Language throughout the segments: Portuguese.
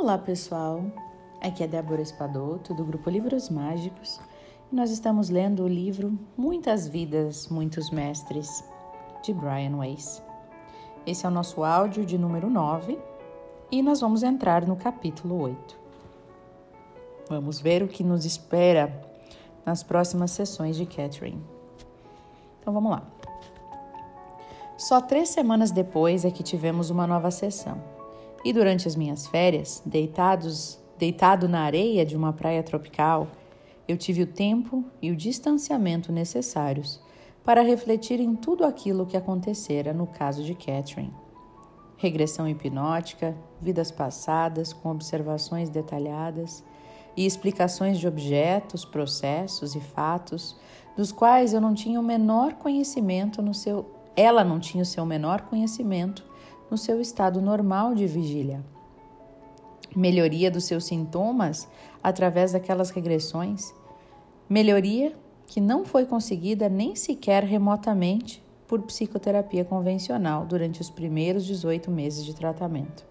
Olá pessoal, aqui é Débora Espadoto do grupo Livros Mágicos e nós estamos lendo o livro Muitas Vidas, Muitos Mestres de Brian Weiss. Esse é o nosso áudio de número 9 e nós vamos entrar no capítulo 8. Vamos ver o que nos espera nas próximas sessões de Catherine. Então vamos lá. Só três semanas depois é que tivemos uma nova sessão. E durante as minhas férias, deitados, deitado na areia de uma praia tropical, eu tive o tempo e o distanciamento necessários para refletir em tudo aquilo que acontecera no caso de Catherine. Regressão hipnótica, vidas passadas com observações detalhadas e explicações de objetos, processos e fatos dos quais eu não tinha o menor conhecimento no seu ela não tinha o seu menor conhecimento no seu estado normal de vigília. Melhoria dos seus sintomas através daquelas regressões, melhoria que não foi conseguida nem sequer remotamente por psicoterapia convencional durante os primeiros 18 meses de tratamento.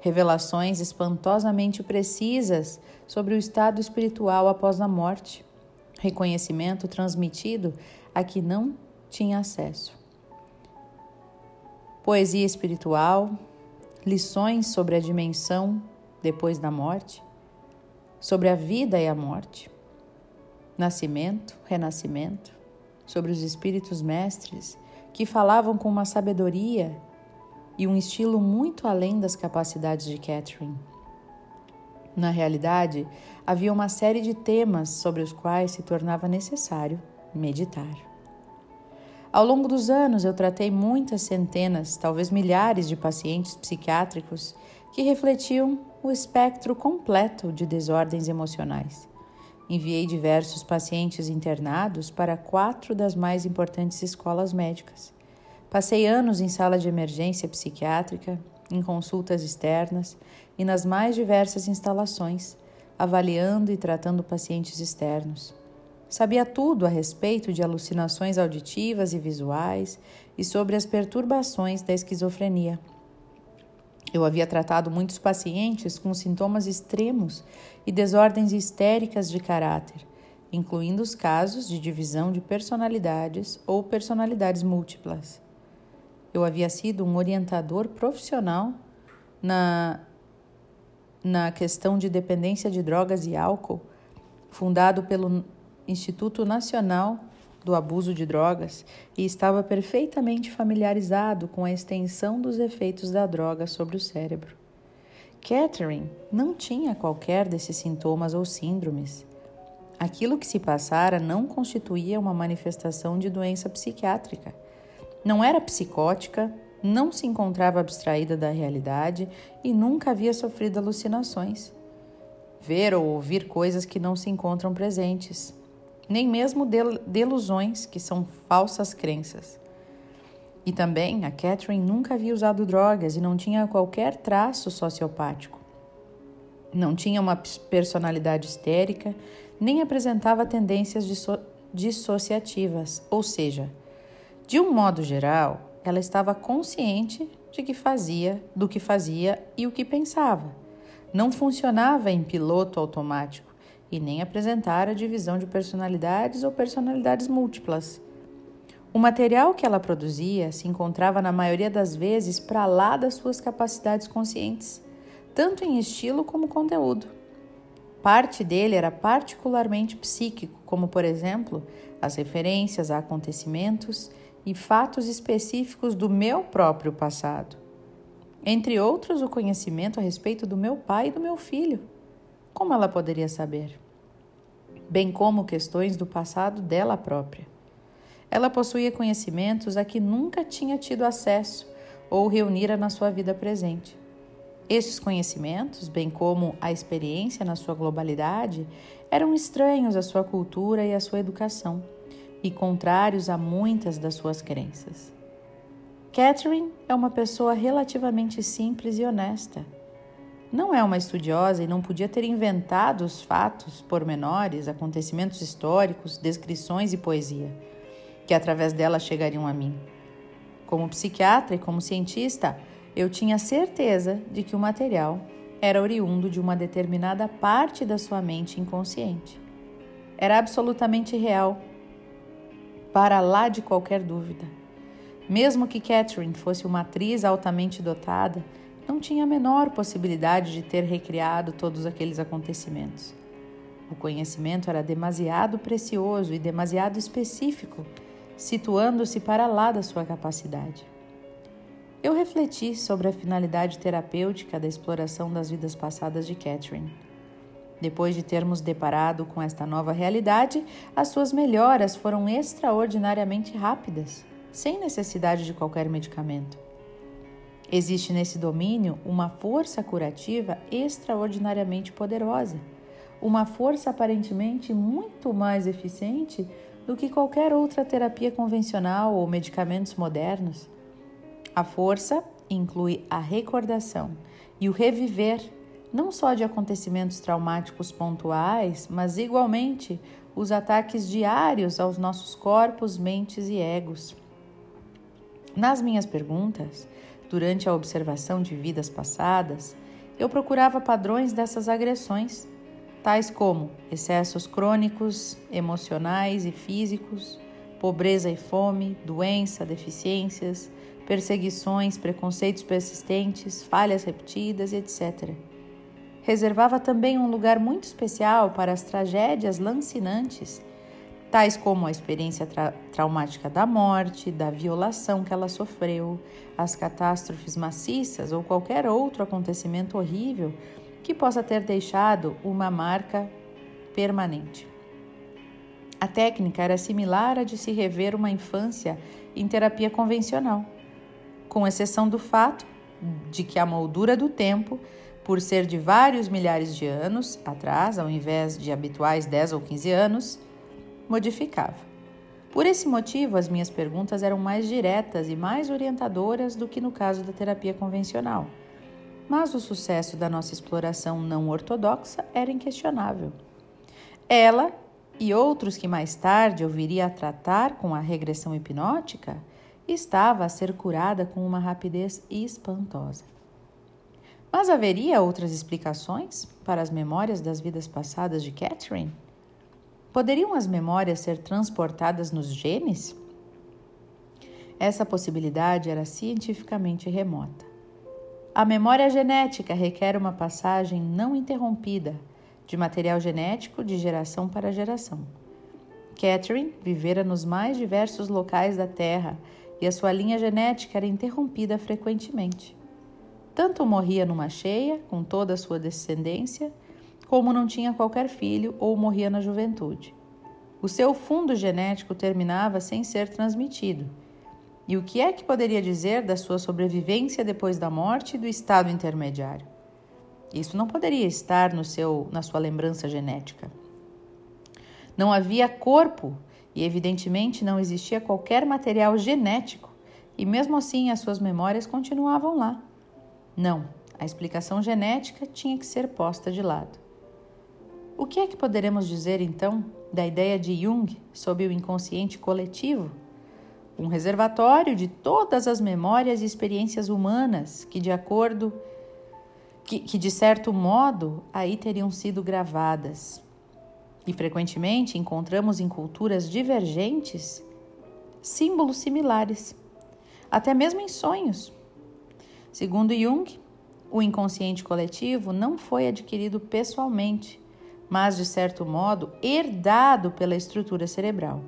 Revelações espantosamente precisas sobre o estado espiritual após a morte, reconhecimento transmitido a que não tinha acesso poesia espiritual, lições sobre a dimensão depois da morte, sobre a vida e a morte, nascimento, renascimento, sobre os espíritos mestres que falavam com uma sabedoria e um estilo muito além das capacidades de Catherine. Na realidade, havia uma série de temas sobre os quais se tornava necessário meditar. Ao longo dos anos, eu tratei muitas centenas, talvez milhares de pacientes psiquiátricos que refletiam o espectro completo de desordens emocionais. Enviei diversos pacientes internados para quatro das mais importantes escolas médicas. Passei anos em sala de emergência psiquiátrica, em consultas externas e nas mais diversas instalações, avaliando e tratando pacientes externos. Sabia tudo a respeito de alucinações auditivas e visuais e sobre as perturbações da esquizofrenia. Eu havia tratado muitos pacientes com sintomas extremos e desordens histéricas de caráter, incluindo os casos de divisão de personalidades ou personalidades múltiplas. Eu havia sido um orientador profissional na, na questão de dependência de drogas e álcool, fundado pelo Instituto Nacional do Abuso de Drogas e estava perfeitamente familiarizado com a extensão dos efeitos da droga sobre o cérebro. Catherine não tinha qualquer desses sintomas ou síndromes. Aquilo que se passara não constituía uma manifestação de doença psiquiátrica. Não era psicótica, não se encontrava abstraída da realidade e nunca havia sofrido alucinações. Ver ou ouvir coisas que não se encontram presentes nem mesmo delusões, que são falsas crenças. E também a Catherine nunca havia usado drogas e não tinha qualquer traço sociopático. Não tinha uma personalidade histérica, nem apresentava tendências disso dissociativas, ou seja, de um modo geral, ela estava consciente de que fazia, do que fazia e o que pensava. Não funcionava em piloto automático e nem apresentar a divisão de personalidades ou personalidades múltiplas. O material que ela produzia se encontrava, na maioria das vezes, para lá das suas capacidades conscientes, tanto em estilo como conteúdo. Parte dele era particularmente psíquico, como, por exemplo, as referências a acontecimentos e fatos específicos do meu próprio passado. Entre outros, o conhecimento a respeito do meu pai e do meu filho. Como ela poderia saber? Bem como questões do passado dela própria. Ela possuía conhecimentos a que nunca tinha tido acesso ou reunira na sua vida presente. Estes conhecimentos, bem como a experiência na sua globalidade, eram estranhos à sua cultura e à sua educação e contrários a muitas das suas crenças. Catherine é uma pessoa relativamente simples e honesta não é uma estudiosa e não podia ter inventado os fatos, pormenores, acontecimentos históricos, descrições e poesia, que através dela chegariam a mim. Como psiquiatra e como cientista, eu tinha certeza de que o material era oriundo de uma determinada parte da sua mente inconsciente. Era absolutamente real, para lá de qualquer dúvida. Mesmo que Catherine fosse uma atriz altamente dotada, não tinha a menor possibilidade de ter recriado todos aqueles acontecimentos. O conhecimento era demasiado precioso e demasiado específico, situando-se para lá da sua capacidade. Eu refleti sobre a finalidade terapêutica da exploração das vidas passadas de Catherine. Depois de termos deparado com esta nova realidade, as suas melhoras foram extraordinariamente rápidas, sem necessidade de qualquer medicamento. Existe nesse domínio uma força curativa extraordinariamente poderosa uma força aparentemente muito mais eficiente do que qualquer outra terapia convencional ou medicamentos modernos. A força inclui a recordação e o reviver não só de acontecimentos traumáticos pontuais, mas igualmente os ataques diários aos nossos corpos, mentes e egos. Nas minhas perguntas, durante a observação de vidas passadas, eu procurava padrões dessas agressões tais como excessos crônicos, emocionais e físicos, pobreza e fome, doença, deficiências, perseguições, preconceitos persistentes, falhas repetidas, etc. Reservava também um lugar muito especial para as tragédias lancinantes, tais como a experiência tra traumática da morte, da violação que ela sofreu, as catástrofes maciças ou qualquer outro acontecimento horrível que possa ter deixado uma marca permanente. A técnica era similar à de se rever uma infância em terapia convencional, com exceção do fato de que a moldura do tempo, por ser de vários milhares de anos atrás, ao invés de habituais 10 ou 15 anos, modificava. Por esse motivo, as minhas perguntas eram mais diretas e mais orientadoras do que no caso da terapia convencional mas o sucesso da nossa exploração não ortodoxa era inquestionável. Ela e outros que mais tarde eu viria a tratar com a regressão hipnótica estava a ser curada com uma rapidez espantosa. Mas haveria outras explicações para as memórias das vidas passadas de Catherine? Poderiam as memórias ser transportadas nos genes? Essa possibilidade era cientificamente remota. A memória genética requer uma passagem não interrompida de material genético de geração para geração. Catherine vivera nos mais diversos locais da Terra e a sua linha genética era interrompida frequentemente. Tanto morria numa cheia, com toda a sua descendência, como não tinha qualquer filho ou morria na juventude. O seu fundo genético terminava sem ser transmitido e o que é que poderia dizer da sua sobrevivência depois da morte e do estado intermediário? Isso não poderia estar no seu, na sua lembrança genética. Não havia corpo e, evidentemente, não existia qualquer material genético, e mesmo assim as suas memórias continuavam lá. Não, a explicação genética tinha que ser posta de lado. O que é que poderemos dizer então da ideia de Jung sobre o inconsciente coletivo? um reservatório de todas as memórias e experiências humanas que, de acordo, que, que de certo modo aí teriam sido gravadas. E frequentemente encontramos em culturas divergentes símbolos similares, até mesmo em sonhos. Segundo Jung, o inconsciente coletivo não foi adquirido pessoalmente, mas de certo modo herdado pela estrutura cerebral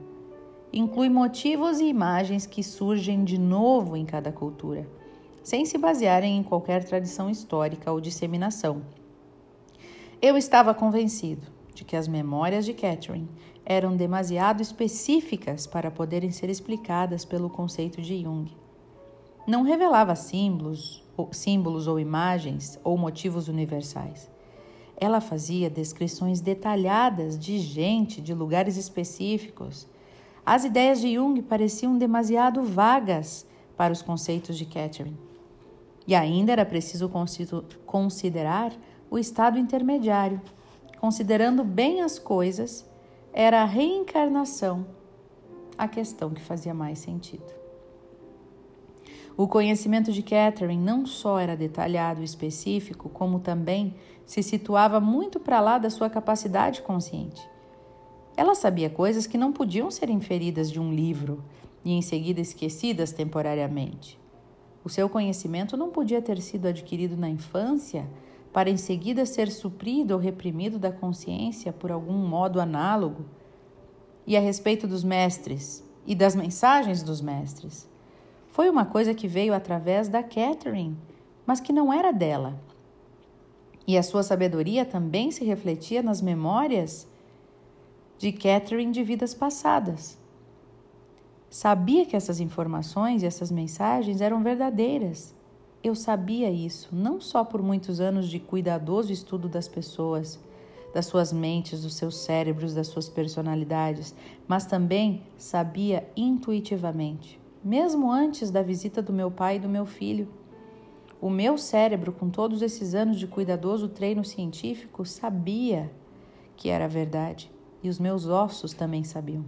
inclui motivos e imagens que surgem de novo em cada cultura, sem se basearem em qualquer tradição histórica ou disseminação. Eu estava convencido de que as memórias de Catherine eram demasiado específicas para poderem ser explicadas pelo conceito de Jung. Não revelava símbolos, ou, símbolos ou imagens ou motivos universais. Ela fazia descrições detalhadas de gente, de lugares específicos, as ideias de Jung pareciam demasiado vagas para os conceitos de Catherine. E ainda era preciso considerar o estado intermediário. Considerando bem as coisas, era a reencarnação a questão que fazia mais sentido. O conhecimento de Catherine não só era detalhado e específico, como também se situava muito para lá da sua capacidade consciente. Ela sabia coisas que não podiam ser inferidas de um livro e em seguida esquecidas temporariamente. O seu conhecimento não podia ter sido adquirido na infância para em seguida ser suprido ou reprimido da consciência por algum modo análogo. E a respeito dos mestres e das mensagens dos mestres, foi uma coisa que veio através da Catherine, mas que não era dela. E a sua sabedoria também se refletia nas memórias de Catherine de vidas passadas. Sabia que essas informações e essas mensagens eram verdadeiras. Eu sabia isso, não só por muitos anos de cuidadoso estudo das pessoas, das suas mentes, dos seus cérebros, das suas personalidades, mas também sabia intuitivamente, mesmo antes da visita do meu pai e do meu filho. O meu cérebro, com todos esses anos de cuidadoso treino científico, sabia que era verdade e os meus ossos também sabiam.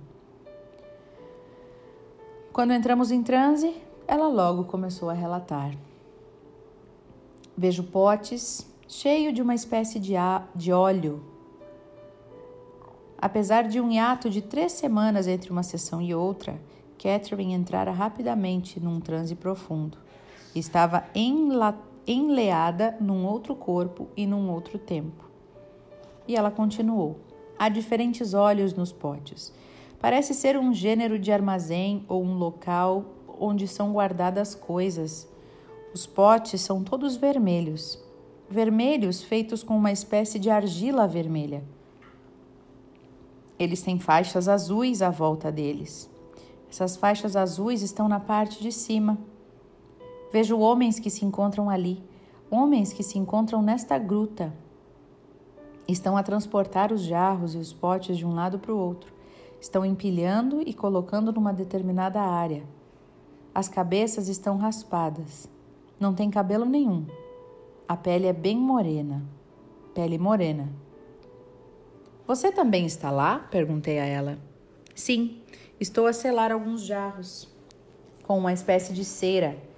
Quando entramos em transe, ela logo começou a relatar. Vejo potes cheio de uma espécie de, de óleo. Apesar de um hiato de três semanas entre uma sessão e outra, Catherine entrara rapidamente num transe profundo. Estava enleada num outro corpo e num outro tempo. E ela continuou. Há diferentes óleos nos potes Parece ser um gênero de armazém ou um local onde são guardadas coisas. Os potes são todos vermelhos, vermelhos feitos com uma espécie de argila vermelha. Eles têm faixas azuis à volta deles. Essas faixas azuis estão na parte de cima. Vejo homens que se encontram ali, homens que se encontram nesta gruta. Estão a transportar os jarros e os potes de um lado para o outro. Estão empilhando e colocando numa determinada área. As cabeças estão raspadas. Não tem cabelo nenhum. A pele é bem morena. Pele morena. Você também está lá? perguntei a ela. Sim, estou a selar alguns jarros com uma espécie de cera.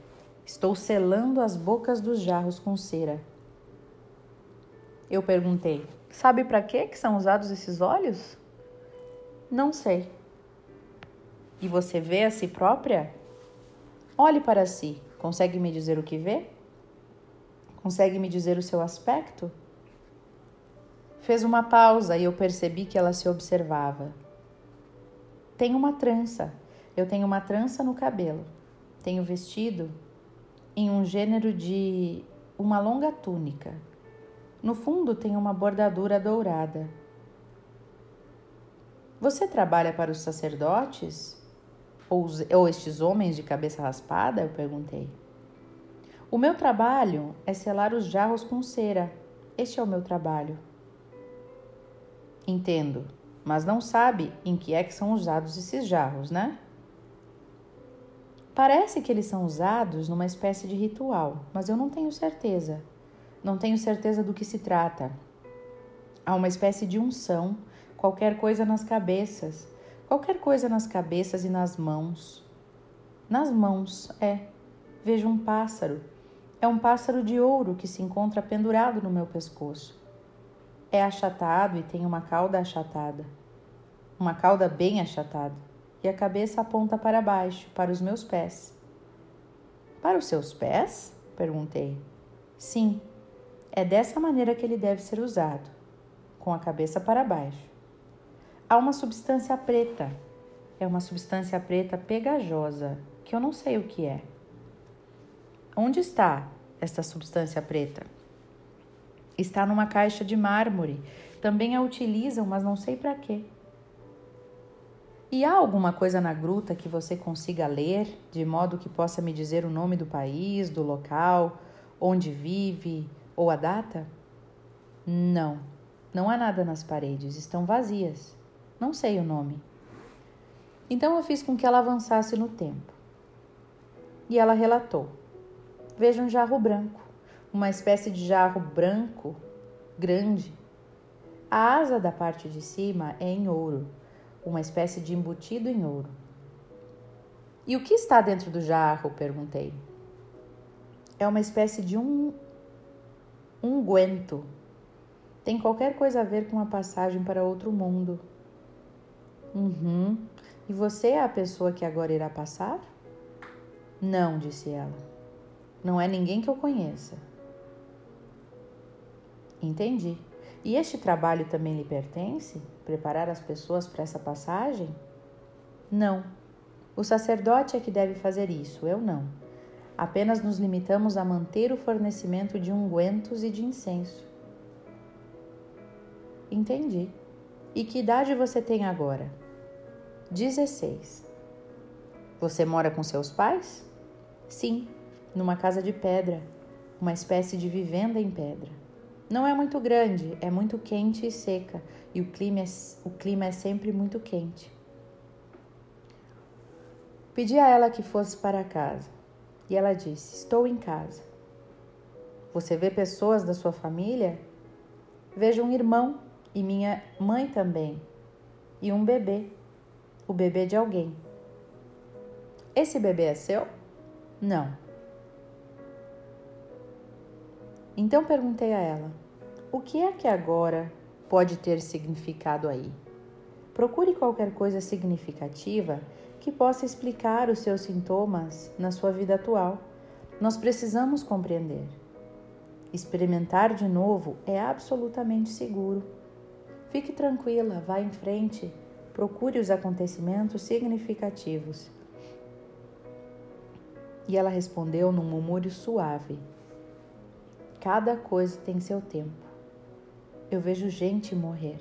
Estou selando as bocas dos jarros com cera. Eu perguntei: Sabe para que são usados esses óleos? Não sei. E você vê a si própria? Olhe para si. Consegue me dizer o que vê? Consegue me dizer o seu aspecto? Fez uma pausa e eu percebi que ela se observava. Tenho uma trança. Eu tenho uma trança no cabelo. Tenho vestido em um gênero de uma longa túnica. No fundo tem uma bordadura dourada. Você trabalha para os sacerdotes? Ou, ou estes homens de cabeça raspada? Eu perguntei. O meu trabalho é selar os jarros com cera. Este é o meu trabalho. Entendo, mas não sabe em que é que são usados esses jarros, né? Parece que eles são usados numa espécie de ritual, mas eu não tenho certeza. Não tenho certeza do que se trata. Há uma espécie de unção qualquer coisa nas cabeças, qualquer coisa nas cabeças e nas mãos. Nas mãos, é. Vejo um pássaro. É um pássaro de ouro que se encontra pendurado no meu pescoço. É achatado e tem uma cauda achatada. Uma cauda bem achatada. E a cabeça aponta para baixo, para os meus pés. Para os seus pés? perguntei. Sim, é dessa maneira que ele deve ser usado, com a cabeça para baixo há uma substância preta. É uma substância preta pegajosa, que eu não sei o que é. Onde está esta substância preta? Está numa caixa de mármore. Também a utilizam, mas não sei para quê. E há alguma coisa na gruta que você consiga ler, de modo que possa me dizer o nome do país, do local, onde vive ou a data? Não, não há nada nas paredes, estão vazias. Não sei o nome. Então eu fiz com que ela avançasse no tempo. E ela relatou: Veja um jarro branco, uma espécie de jarro branco grande. A asa da parte de cima é em ouro, uma espécie de embutido em ouro. E o que está dentro do jarro? perguntei. é uma espécie de um unguento. Tem qualquer coisa a ver com a passagem para outro mundo. Uhum. E você é a pessoa que agora irá passar? Não, disse ela. Não é ninguém que eu conheça. Entendi. E este trabalho também lhe pertence? Preparar as pessoas para essa passagem? Não. O sacerdote é que deve fazer isso, eu não. Apenas nos limitamos a manter o fornecimento de ungüentos e de incenso. Entendi. E que idade você tem agora? 16. Você mora com seus pais? Sim, numa casa de pedra, uma espécie de vivenda em pedra. Não é muito grande, é muito quente e seca, e o clima é, o clima é sempre muito quente. Pedi a ela que fosse para casa, e ela disse: Estou em casa. Você vê pessoas da sua família? Vejo um irmão e minha mãe também, e um bebê, o bebê de alguém. Esse bebê é seu? Não. Então perguntei a ela: o que é que agora pode ter significado aí? Procure qualquer coisa significativa que possa explicar os seus sintomas na sua vida atual. Nós precisamos compreender. Experimentar de novo é absolutamente seguro. Fique tranquila, vá em frente, procure os acontecimentos significativos. E ela respondeu num murmúrio suave Cada coisa tem seu tempo. Eu vejo gente morrer.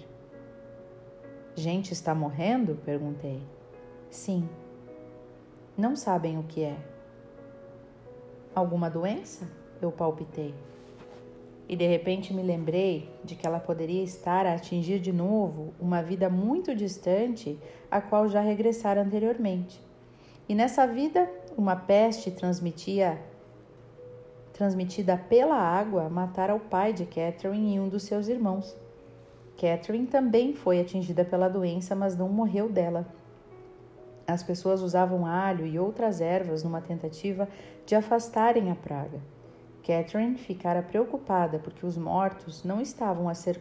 Gente está morrendo? perguntei. Sim. Não sabem o que é. Alguma doença? Eu palpitei. E de repente me lembrei de que ela poderia estar a atingir de novo uma vida muito distante a qual já regressara anteriormente. E nessa vida, uma peste transmitia transmitida pela água, matara o pai de Catherine e um dos seus irmãos. Catherine também foi atingida pela doença, mas não morreu dela. As pessoas usavam alho e outras ervas numa tentativa de afastarem a praga. Catherine ficara preocupada porque os mortos não estavam a ser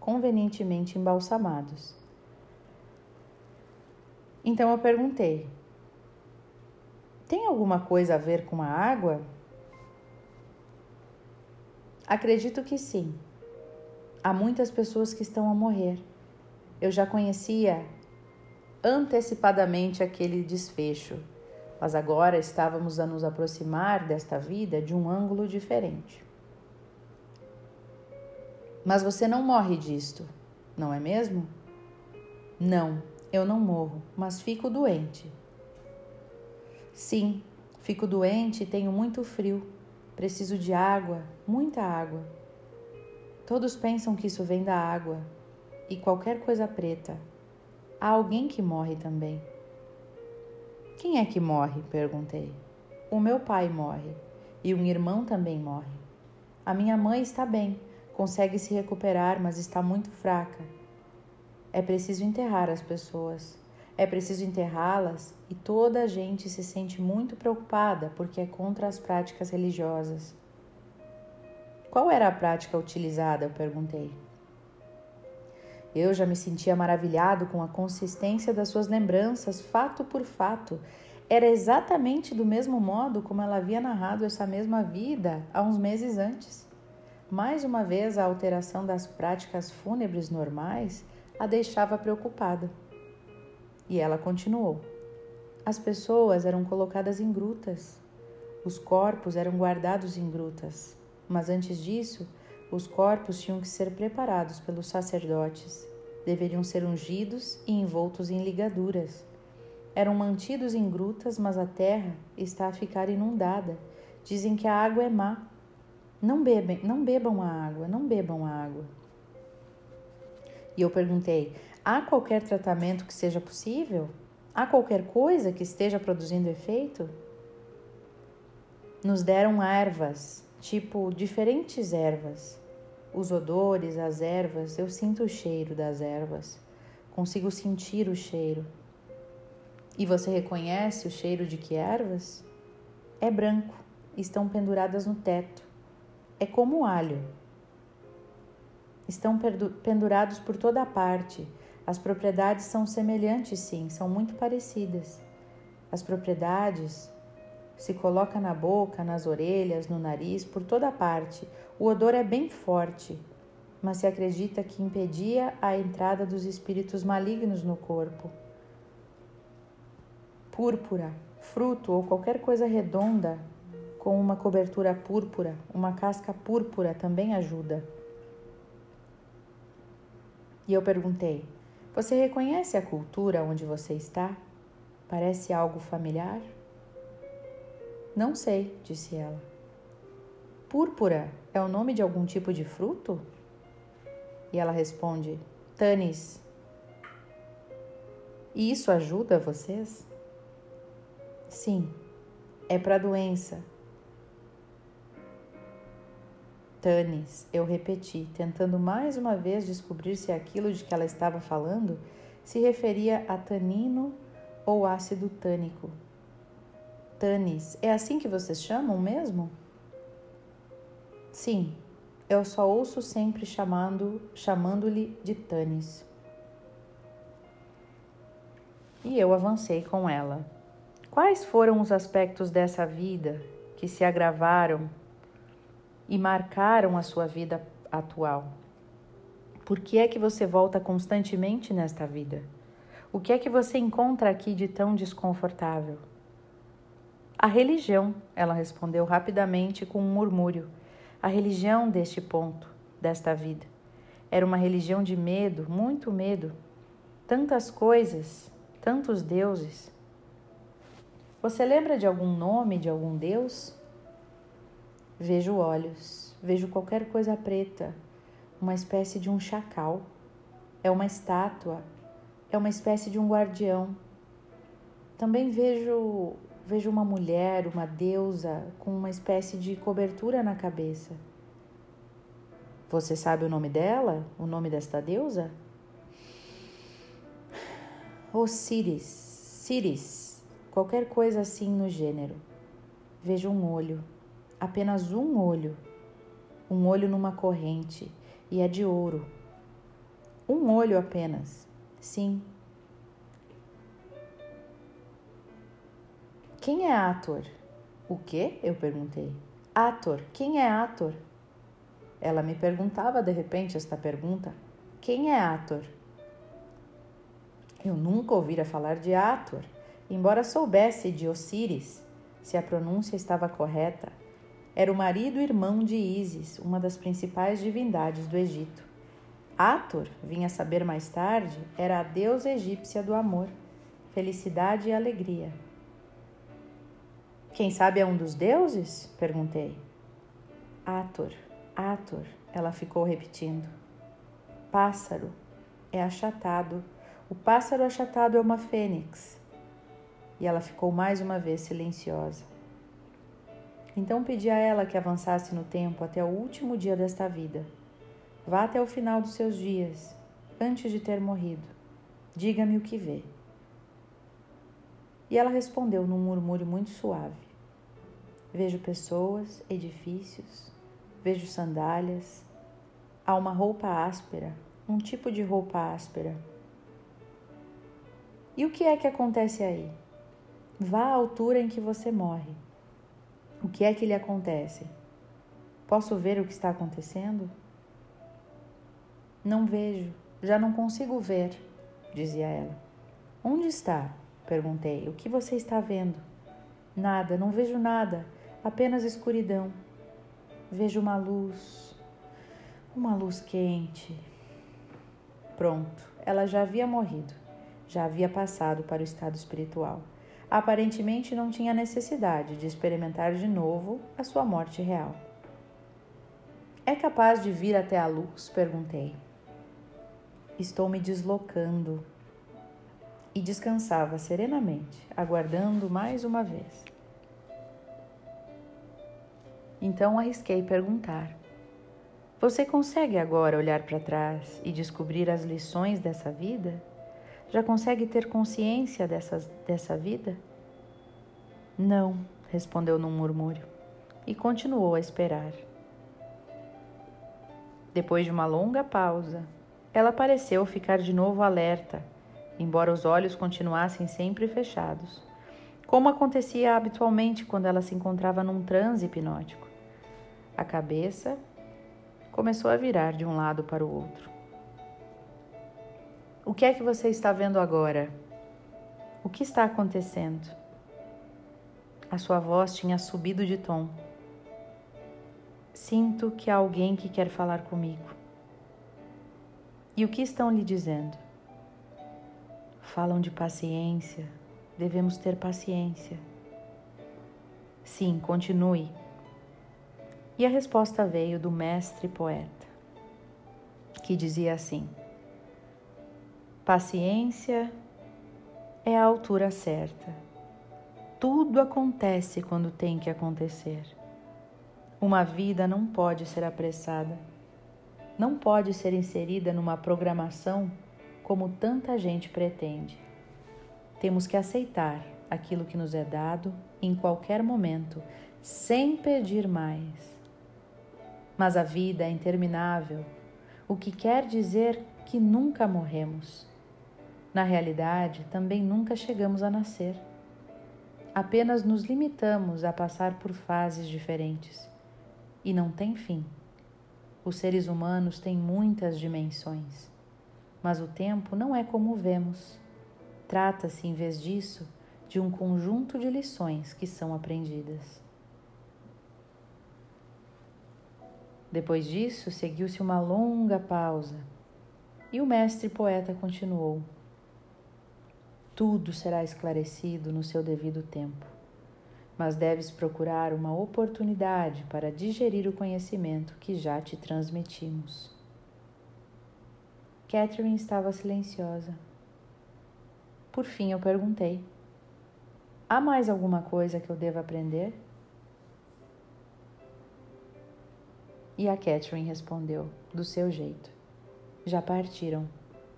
convenientemente embalsamados. Então eu perguntei: Tem alguma coisa a ver com a água? Acredito que sim. Há muitas pessoas que estão a morrer. Eu já conhecia antecipadamente aquele desfecho, mas agora estávamos a nos aproximar desta vida de um ângulo diferente. Mas você não morre disto, não é mesmo? Não, eu não morro, mas fico doente. Sim, fico doente e tenho muito frio. Preciso de água, muita água. Todos pensam que isso vem da água e qualquer coisa preta. Há alguém que morre também. Quem é que morre? perguntei. O meu pai morre e um irmão também morre. A minha mãe está bem, consegue se recuperar, mas está muito fraca. É preciso enterrar as pessoas. É preciso enterrá-las e toda a gente se sente muito preocupada porque é contra as práticas religiosas. Qual era a prática utilizada? Eu perguntei. Eu já me sentia maravilhado com a consistência das suas lembranças, fato por fato. Era exatamente do mesmo modo como ela havia narrado essa mesma vida há uns meses antes. Mais uma vez, a alteração das práticas fúnebres normais a deixava preocupada. E ela continuou: As pessoas eram colocadas em grutas, os corpos eram guardados em grutas, mas antes disso, os corpos tinham que ser preparados pelos sacerdotes, deveriam ser ungidos e envoltos em ligaduras. Eram mantidos em grutas, mas a terra está a ficar inundada. Dizem que a água é má. Não bebem, não bebam a água, não bebam a água. E eu perguntei: Há qualquer tratamento que seja possível? Há qualquer coisa que esteja produzindo efeito? Nos deram ervas, tipo diferentes ervas. Os odores, as ervas, eu sinto o cheiro das ervas. Consigo sentir o cheiro. E você reconhece o cheiro de que ervas? É branco, estão penduradas no teto. É como alho. Estão pendurados por toda parte. As propriedades são semelhantes, sim, são muito parecidas. As propriedades se coloca na boca, nas orelhas, no nariz, por toda parte. O odor é bem forte, mas se acredita que impedia a entrada dos espíritos malignos no corpo. Púrpura, fruto ou qualquer coisa redonda com uma cobertura púrpura, uma casca púrpura também ajuda. E eu perguntei: Você reconhece a cultura onde você está? Parece algo familiar? Não sei, disse ela. Púrpura é o nome de algum tipo de fruto? E ela responde: Tanis. E isso ajuda vocês? Sim, é para doença. Tanis, eu repeti, tentando mais uma vez descobrir se aquilo de que ela estava falando se referia a tanino ou ácido tânico. Tanis, é assim que vocês chamam mesmo? Sim, eu só ouço sempre chamando, chamando-lhe de Tanis. E eu avancei com ela. Quais foram os aspectos dessa vida que se agravaram e marcaram a sua vida atual? Por que é que você volta constantemente nesta vida? O que é que você encontra aqui de tão desconfortável? A religião, ela respondeu rapidamente com um murmúrio. A religião deste ponto, desta vida. Era uma religião de medo, muito medo. Tantas coisas, tantos deuses. Você lembra de algum nome de algum deus? Vejo olhos, vejo qualquer coisa preta, uma espécie de um chacal. É uma estátua, é uma espécie de um guardião. Também vejo vejo uma mulher, uma deusa, com uma espécie de cobertura na cabeça. Você sabe o nome dela? O nome desta deusa? Osíris, Siris, qualquer coisa assim no gênero. Vejo um olho, apenas um olho, um olho numa corrente, e é de ouro. Um olho apenas, sim, Quem é Ator? O quê? Eu perguntei. Ator, quem é Ator? Ela me perguntava de repente esta pergunta: Quem é Ator? Eu nunca ouvira falar de Ator, embora soubesse de Osíris, se a pronúncia estava correta. Era o marido e irmão de Ísis, uma das principais divindades do Egito. Ator, vinha saber mais tarde, era a deusa egípcia do amor, felicidade e alegria. Quem sabe é um dos deuses? perguntei. Ator, Ator, ela ficou repetindo. Pássaro é achatado. O pássaro achatado é uma fênix. E ela ficou mais uma vez silenciosa. Então pedi a ela que avançasse no tempo até o último dia desta vida. Vá até o final dos seus dias, antes de ter morrido. Diga-me o que vê. E ela respondeu num murmúrio muito suave: Vejo pessoas, edifícios, vejo sandálias. Há uma roupa áspera, um tipo de roupa áspera. E o que é que acontece aí? Vá à altura em que você morre. O que é que lhe acontece? Posso ver o que está acontecendo? Não vejo, já não consigo ver, dizia ela. Onde está? Perguntei. O que você está vendo? Nada, não vejo nada, apenas escuridão. Vejo uma luz, uma luz quente. Pronto, ela já havia morrido, já havia passado para o estado espiritual. Aparentemente não tinha necessidade de experimentar de novo a sua morte real. É capaz de vir até a luz? perguntei. Estou me deslocando, e descansava serenamente, aguardando mais uma vez. Então arrisquei perguntar: Você consegue agora olhar para trás e descobrir as lições dessa vida? Já consegue ter consciência dessas, dessa vida? Não, respondeu num murmúrio. e continuou a esperar. Depois de uma longa pausa, ela pareceu ficar de novo alerta, embora os olhos continuassem sempre fechados, como acontecia habitualmente quando ela se encontrava num transe hipnótico. A cabeça começou a virar de um lado para o outro. O que é que você está vendo agora? O que está acontecendo? A sua voz tinha subido de tom. Sinto que há alguém que quer falar comigo. E o que estão lhe dizendo? Falam de paciência, devemos ter paciência. Sim, continue. E a resposta veio do mestre poeta, que dizia assim: Paciência é a altura certa. Tudo acontece quando tem que acontecer. Uma vida não pode ser apressada, não pode ser inserida numa programação como tanta gente pretende. Temos que aceitar aquilo que nos é dado em qualquer momento, sem pedir mais. Mas a vida é interminável, o que quer dizer que nunca morremos. Na realidade, também nunca chegamos a nascer. Apenas nos limitamos a passar por fases diferentes e não tem fim. Os seres humanos têm muitas dimensões, mas o tempo não é como vemos. Trata-se, em vez disso, de um conjunto de lições que são aprendidas. Depois disso, seguiu-se uma longa pausa e o mestre poeta continuou: Tudo será esclarecido no seu devido tempo mas deves procurar uma oportunidade para digerir o conhecimento que já te transmitimos. Catherine estava silenciosa. Por fim, eu perguntei: Há mais alguma coisa que eu deva aprender? E a Catherine respondeu, do seu jeito: Já partiram.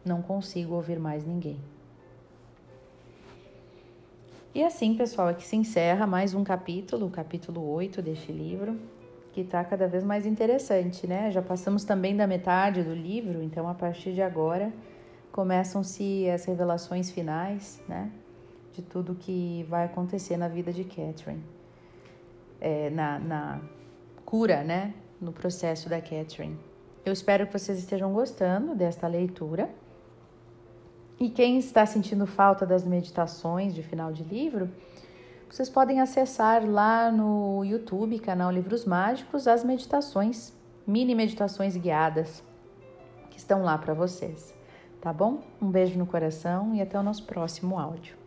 Não consigo ouvir mais ninguém. E assim, pessoal, aqui se encerra mais um capítulo, o capítulo 8 deste livro, que está cada vez mais interessante, né? Já passamos também da metade do livro, então a partir de agora começam-se as revelações finais, né? De tudo que vai acontecer na vida de Catherine, é, na, na cura, né? No processo da Catherine. Eu espero que vocês estejam gostando desta leitura. E quem está sentindo falta das meditações de final de livro, vocês podem acessar lá no YouTube, canal Livros Mágicos, as meditações, mini meditações guiadas que estão lá para vocês. Tá bom? Um beijo no coração e até o nosso próximo áudio.